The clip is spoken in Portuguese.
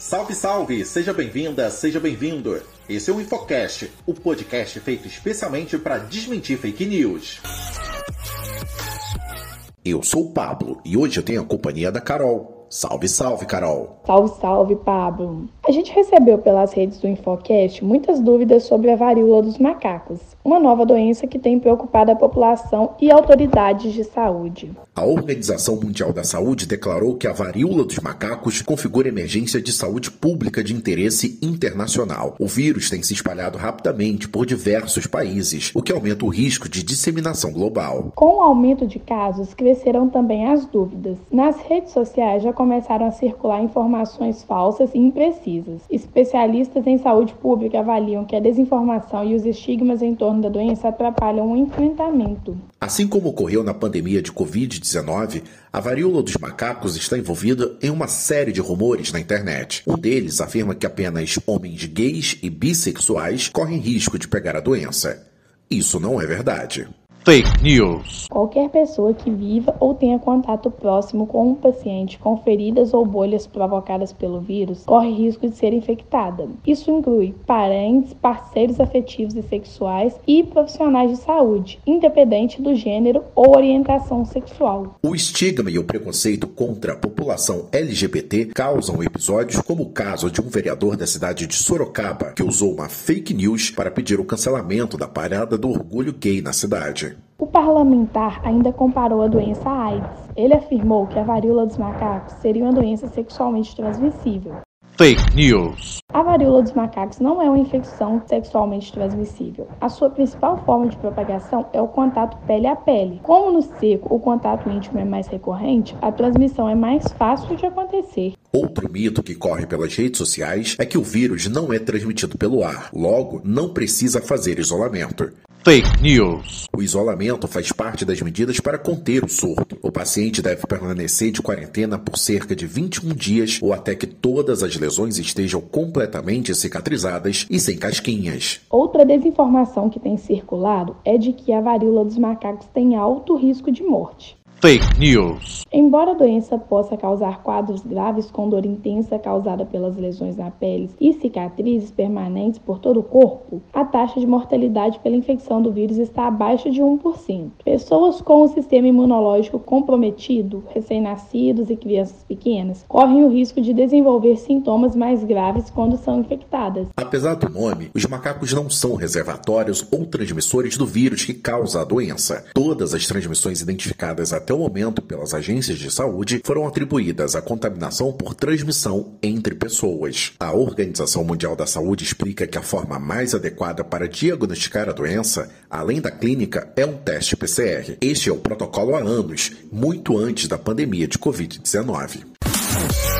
Salve, salve! Seja bem-vinda, seja bem-vindo! Esse é o Infocast, o podcast feito especialmente para desmentir fake news. Eu sou o Pablo e hoje eu tenho a companhia da Carol. Salve, salve, Carol! Salve, salve, Pablo! A gente recebeu pelas redes do Infocast muitas dúvidas sobre a varíola dos macacos, uma nova doença que tem preocupado a população e autoridades de saúde. A Organização Mundial da Saúde declarou que a varíola dos macacos configura emergência de saúde pública de interesse internacional. O vírus tem se espalhado rapidamente por diversos países, o que aumenta o risco de disseminação global. Com o aumento de casos, cresceram também as dúvidas. Nas redes sociais já começaram a circular informações falsas e imprecisas. Especialistas em saúde pública avaliam que a desinformação e os estigmas em torno da doença atrapalham o enfrentamento. Assim como ocorreu na pandemia de Covid-19, a varíola dos macacos está envolvida em uma série de rumores na internet. Um deles afirma que apenas homens gays e bissexuais correm risco de pegar a doença. Isso não é verdade. Fake News. Qualquer pessoa que viva ou tenha contato próximo com um paciente com feridas ou bolhas provocadas pelo vírus corre risco de ser infectada. Isso inclui parentes, parceiros afetivos e sexuais e profissionais de saúde, independente do gênero ou orientação sexual. O estigma e o preconceito contra a população LGBT causam episódios como o caso de um vereador da cidade de Sorocaba que usou uma fake news para pedir o cancelamento da parada do orgulho gay na cidade. O parlamentar ainda comparou a doença à AIDS. Ele afirmou que a varíola dos macacos seria uma doença sexualmente transmissível. Fake News. A varíola dos macacos não é uma infecção sexualmente transmissível. A sua principal forma de propagação é o contato pele a pele. Como no seco o contato íntimo é mais recorrente, a transmissão é mais fácil de acontecer. Outro mito que corre pelas redes sociais é que o vírus não é transmitido pelo ar, logo, não precisa fazer isolamento. Fake News. O isolamento faz parte das medidas para conter o surto. O paciente deve permanecer de quarentena por cerca de 21 dias ou até que todas as lesões estejam completamente cicatrizadas e sem casquinhas. Outra desinformação que tem circulado é de que a varíola dos macacos tem alto risco de morte. Fake News. Embora a doença possa causar quadros graves com dor intensa causada pelas lesões na pele e cicatrizes permanentes por todo o corpo, a taxa de mortalidade pela infecção do vírus está abaixo de 1%. Pessoas com o sistema imunológico comprometido, recém-nascidos e crianças pequenas, correm o risco de desenvolver sintomas mais graves quando são infectadas. Apesar do nome, os macacos não são reservatórios ou transmissores do vírus que causa a doença. Todas as transmissões identificadas até até o momento pelas agências de saúde foram atribuídas à contaminação por transmissão entre pessoas. A Organização Mundial da Saúde explica que a forma mais adequada para diagnosticar a doença, além da clínica, é um teste PCR. Este é o protocolo há anos, muito antes da pandemia de Covid-19.